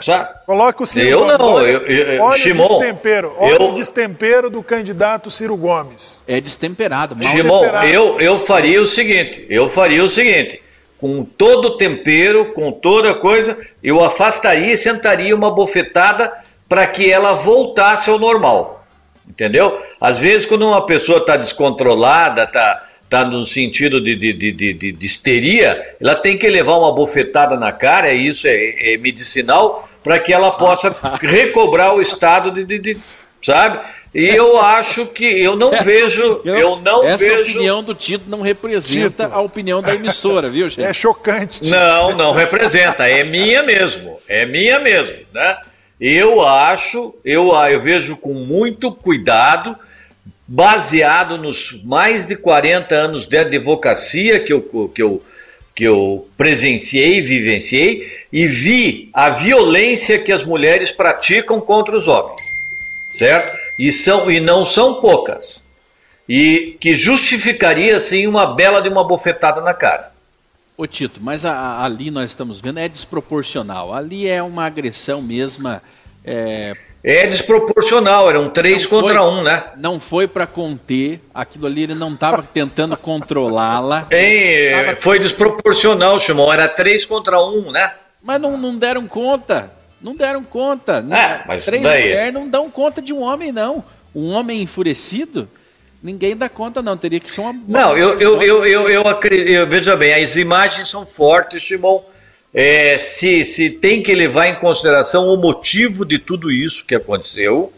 já? Coloca o Ciro eu Gomes. Não, olha, eu, eu, olha Shimon, o destempero, olha eu, o destempero do candidato Ciro Gomes. É destemperado. Mal Shimon, eu, eu faria o seguinte, eu faria o seguinte, com todo o tempero, com toda coisa, eu afastaria e sentaria uma bofetada para que ela voltasse ao normal. Entendeu? Às vezes, quando uma pessoa está descontrolada, está tá no sentido de, de, de, de, de histeria, ela tem que levar uma bofetada na cara, e isso é, é medicinal, para que ela possa recobrar o estado de, de, de sabe? E eu acho que eu não essa vejo, opinião, eu não essa vejo. Essa opinião do Tito não representa Tito. a opinião da emissora, viu, gente? É chocante. Tito. Não, não representa, é minha mesmo, é minha mesmo, né? Eu acho, eu, eu vejo com muito cuidado, baseado nos mais de 40 anos de advocacia que eu, que eu, que eu presenciei, vivenciei e vi a violência que as mulheres praticam contra os homens, certo? E, são, e não são poucas. E que justificaria, sim, uma bela de uma bofetada na cara. Ô Tito, mas a, a, ali nós estamos vendo é desproporcional. Ali é uma agressão mesma. É, é desproporcional, eram três não contra foi, um, né? Não foi para conter, aquilo ali ele não estava tentando controlá-la. Tava... Foi desproporcional, Chimão, era três contra um, né? Mas não, não deram conta, não deram conta. É, mas três daí... mulheres não dão conta de um homem, não. Um homem enfurecido, Ninguém dá conta, não. Teria que ser uma. Não, eu, eu, eu, eu, eu, acredito, eu veja bem, as imagens são fortes, Simão. É, se, se tem que levar em consideração o motivo de tudo isso que aconteceu,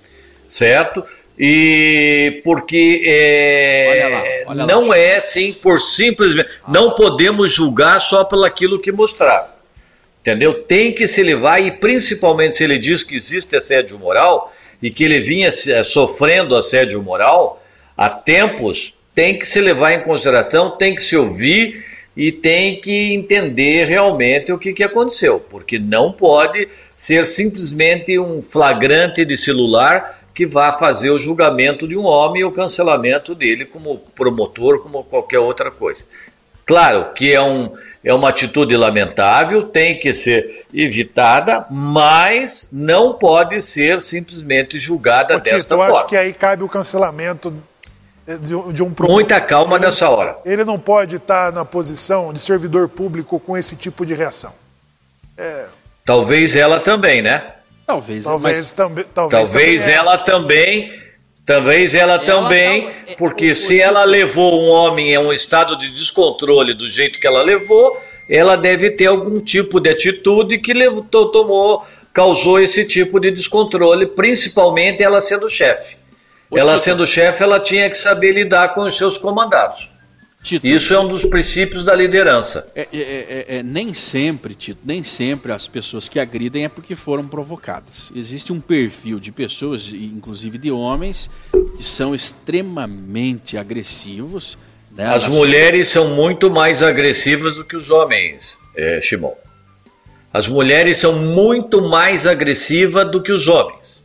certo? E porque é, olha lá, olha não lá. é assim por simplesmente. Ah. Não podemos julgar só pelo aquilo que mostrar. Entendeu? Tem que se levar, e principalmente se ele diz que existe assédio moral e que ele vinha é, sofrendo assédio moral, há tempos, tem que se levar em consideração, tem que se ouvir e tem que entender realmente o que, que aconteceu, porque não pode ser simplesmente um flagrante de celular que vá fazer o julgamento de um homem e o cancelamento dele como promotor, como qualquer outra coisa. Claro que é, um, é uma atitude lamentável, tem que ser evitada, mas não pode ser simplesmente julgada Ô, desta Tito, forma. Eu acho que aí cabe o cancelamento de, de um Muita calma ele, nessa hora. Ele não pode estar na posição de servidor público com esse tipo de reação. É... Talvez ela também, né? Talvez, talvez, mas... talvez, talvez também ela é. também, talvez ela, ela também, tá... É, porque o, se o... ela levou um homem a um estado de descontrole do jeito que ela levou, ela deve ter algum tipo de atitude que levou, tomou, causou esse tipo de descontrole, principalmente ela sendo chefe ela sendo chefe, ela tinha que saber lidar com os seus comandados. Tito, Isso é um dos princípios da liderança. É, é, é, é, nem sempre, Tito, nem sempre as pessoas que agridem é porque foram provocadas. Existe um perfil de pessoas, inclusive de homens, que são extremamente agressivos. Né? As Elas... mulheres são muito mais agressivas do que os homens, é, Shimon. As mulheres são muito mais agressivas do que os homens.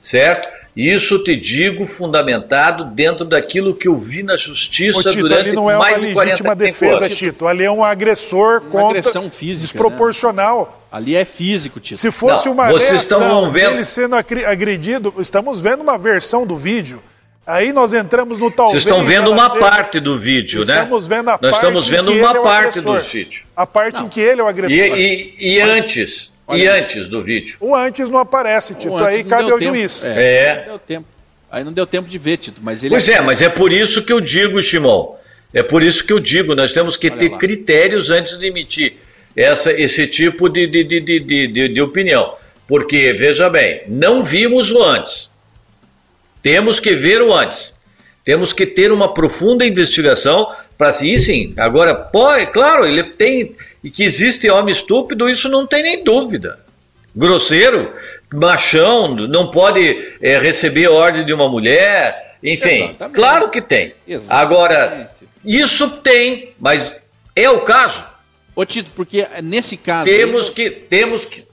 Certo? Isso te digo fundamentado dentro daquilo que eu vi na justiça Ô, Tito, durante ali não é mais uma de 40 legítima defesa, Tito. Ali é um agressor uma contra agressão física, desproporcional. Né? Ali é físico, Tito. Se fosse não, uma vocês estão vendo... dele sendo agredido, estamos vendo uma versão do vídeo. Aí nós entramos no talvez. Vocês estão vendo uma ser... parte do vídeo, estamos né? Estamos vendo a nós parte estamos vendo uma é parte do vídeo. A parte não. em que ele é o agressor. E, e, e antes, Olha, e antes do vídeo? O antes não aparece, Tito. Aí cabe ao tempo. juiz. É, é. Não deu tempo. Aí não deu tempo de ver, Tito. Mas ele pois é, é, mas é por isso que eu digo, Shimon. É por isso que eu digo, nós temos que Olha ter lá. critérios antes de emitir essa, esse tipo de, de, de, de, de, de opinião. Porque, veja bem, não vimos o antes. Temos que ver o antes. Temos que ter uma profunda investigação para se sim. Agora, pode, claro, ele tem e que existe homem estúpido, isso não tem nem dúvida. Grosseiro, machão, não pode é, receber ordem de uma mulher, enfim, Exatamente. claro que tem. Exatamente. Agora, isso tem, mas é o caso? Ô Tito, porque nesse caso. Temos aí, que. Temos que.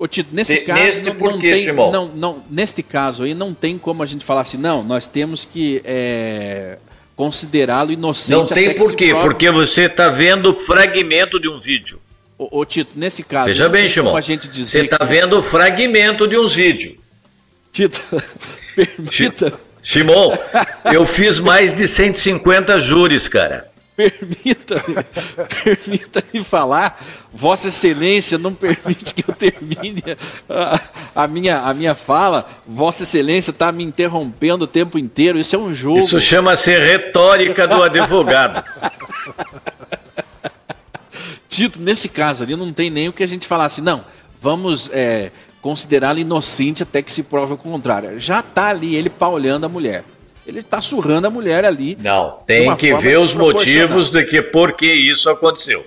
Ô Tito, nesse Te, caso. Neste não, não tem, não, não, Neste caso aí não tem como a gente falar assim, não, nós temos que é, considerá-lo inocente. Não tem por quê? Porque você está vendo fragmento de um vídeo. Ô, Tito, nesse caso. Veja bem, Simão. Você está que... vendo fragmento de um vídeo. Tito, permita. Simão, eu fiz mais de 150 júris, cara. Permita-me permita falar, Vossa Excelência não permite que eu termine a, a minha, a minha fala. Vossa Excelência está me interrompendo o tempo inteiro. Isso é um jogo. Isso chama-se retórica do advogado. Tito, nesse caso ali, não tem nem o que a gente falar assim, não, vamos é, considerá-lo inocente até que se prove o contrário. Já está ali ele paulhando a mulher ele está surrando a mulher ali. Não, tem que ver os motivos de que por que isso aconteceu.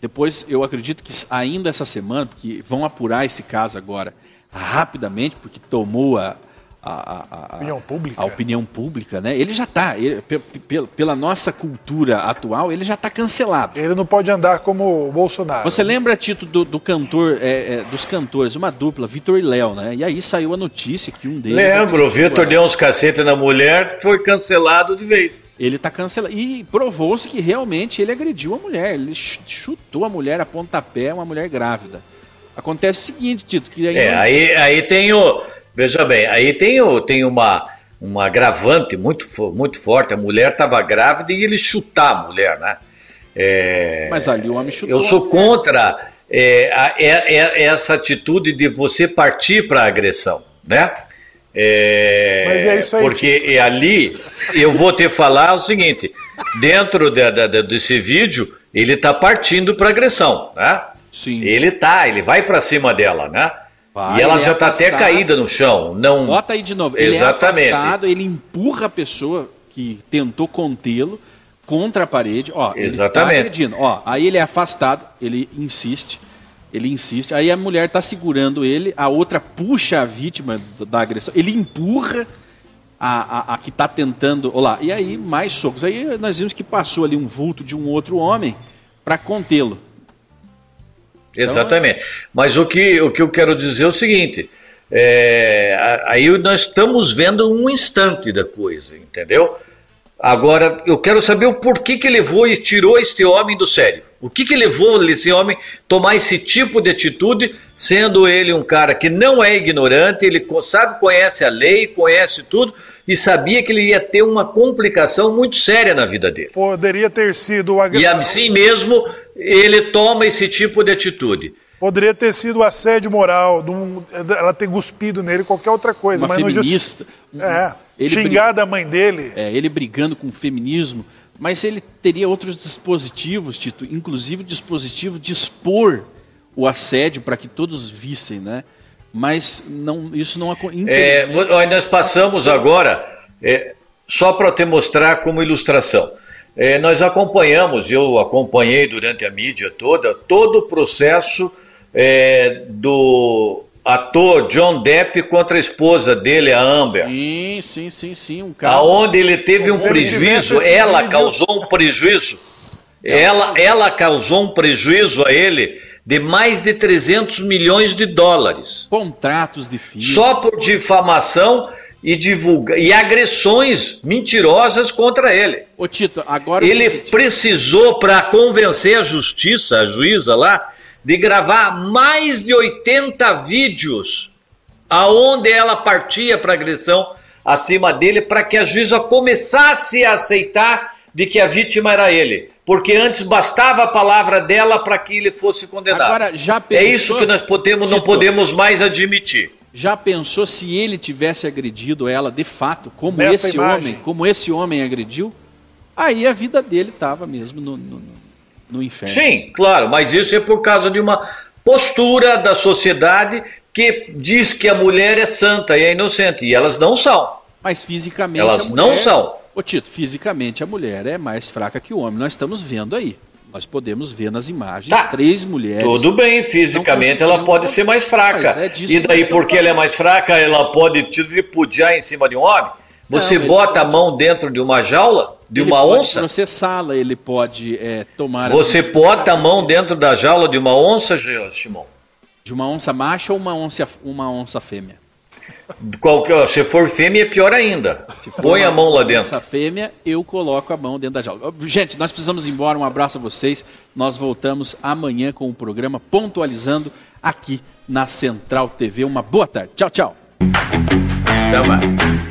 Depois, eu acredito que ainda essa semana, porque vão apurar esse caso agora rapidamente, porque tomou a, a, a, a, opinião pública. A opinião pública, né? Ele já está, pela nossa cultura atual, ele já está cancelado. Ele não pode andar como o Bolsonaro. Você lembra, Tito, do, do cantor, é, é, dos cantores, uma dupla, Vitor e Léo, né? E aí saiu a notícia que um deles. Lembro, o Vitor deu uns cacete na mulher, foi cancelado de vez. Ele está cancelado. E provou-se que realmente ele agrediu a mulher. Ele chutou a mulher a pontapé, uma mulher grávida. Acontece o seguinte, Tito, que aí. É, aí, aí tem o Veja bem, aí tem, tem uma, uma agravante muito, muito forte. A mulher estava grávida e ele chutar a mulher, né? É, Mas ali o homem chutou. Eu sou contra é, a, é, é, essa atitude de você partir para a agressão, né? É, Mas é isso aí. Porque tipo... ali eu vou te falar o seguinte: dentro de, de, de, desse vídeo, ele está partindo para agressão, né? Sim. Ele tá, ele vai para cima dela, né? Vai, e ela já está é até caída no chão. Não... Bota aí de novo. Exatamente. Ele é afastado, ele empurra a pessoa que tentou contê-lo contra a parede. Ó, tá Exatamente. Ele agredindo. Ó, aí ele é afastado, ele insiste. Ele insiste. Aí a mulher está segurando ele, a outra puxa a vítima da agressão. Ele empurra a, a, a que está tentando. Olá, e aí mais socos. Aí nós vimos que passou ali um vulto de um outro homem para contê-lo. Exatamente. Mas o que, o que eu quero dizer é o seguinte: é, aí nós estamos vendo um instante da coisa, entendeu? Agora, eu quero saber o porquê que levou e tirou este homem do sério. O que, que levou esse homem tomar esse tipo de atitude, sendo ele um cara que não é ignorante, ele sabe, conhece a lei, conhece tudo e sabia que ele ia ter uma complicação muito séria na vida dele. Poderia ter sido o agressor. E assim mesmo ele toma esse tipo de atitude. Poderia ter sido o assédio moral, um, ela ter cuspido nele, qualquer outra coisa. Uma mas feminista. Não just... É, ele xingar da mãe dele. É, ele brigando com o feminismo. Mas ele teria outros dispositivos, Tito, inclusive o dispositivo de expor o assédio para que todos vissem, né? Mas não, isso não aconteceu. É, nós passamos agora, é, só para te mostrar como ilustração. É, nós acompanhamos, eu acompanhei durante a mídia toda, todo o processo é, do ator John Depp contra a esposa dele, a Amber. Sim, sim, sim, sim. Um caso. Aonde ele teve um prejuízo, ela vídeo... causou um prejuízo. Ela, ela causou um prejuízo a ele de mais de 300 milhões de dólares. Contratos de filhos. Só por difamação e divulga e agressões mentirosas contra ele. Ô Tito, agora ele precisou para convencer a justiça, a juíza lá, de gravar mais de 80 vídeos aonde ela partia para agressão acima dele para que a juíza começasse a aceitar de que a vítima era ele. Porque antes bastava a palavra dela para que ele fosse condenado. Agora, já pensou, é isso que nós podemos, Tito, não podemos mais admitir. Já pensou se ele tivesse agredido ela de fato, como Nesta esse imagem. homem, como esse homem agrediu? Aí a vida dele estava mesmo no, no, no inferno. Sim, claro, mas isso é por causa de uma postura da sociedade que diz que a mulher é santa e é inocente, e elas não são. Mas fisicamente. Elas mulher, não são. Ô Tito, fisicamente a mulher é mais fraca que o homem. Nós estamos vendo aí. Nós podemos ver nas imagens tá. três mulheres. Tudo bem, fisicamente ela pode ser mais fraca. É e daí, porque ela é mais fraca, ela pode te repudiar em cima de um homem? Você não, bota a mão dentro de uma jaula? de uma ele onça? Pode processá-la, ele pode é, tomar. Você bota a mão dentro da jaula de uma onça, Simão? De uma onça macho ou uma onça, uma onça fêmea? Qualquer, se for fêmea, é pior ainda. Põe a mão lá dentro. Onça fêmea, eu coloco a mão dentro da jaula. Gente, nós precisamos ir embora. Um abraço a vocês. Nós voltamos amanhã com o programa Pontualizando aqui na Central TV. Uma boa tarde. Tchau, tchau. Até mais.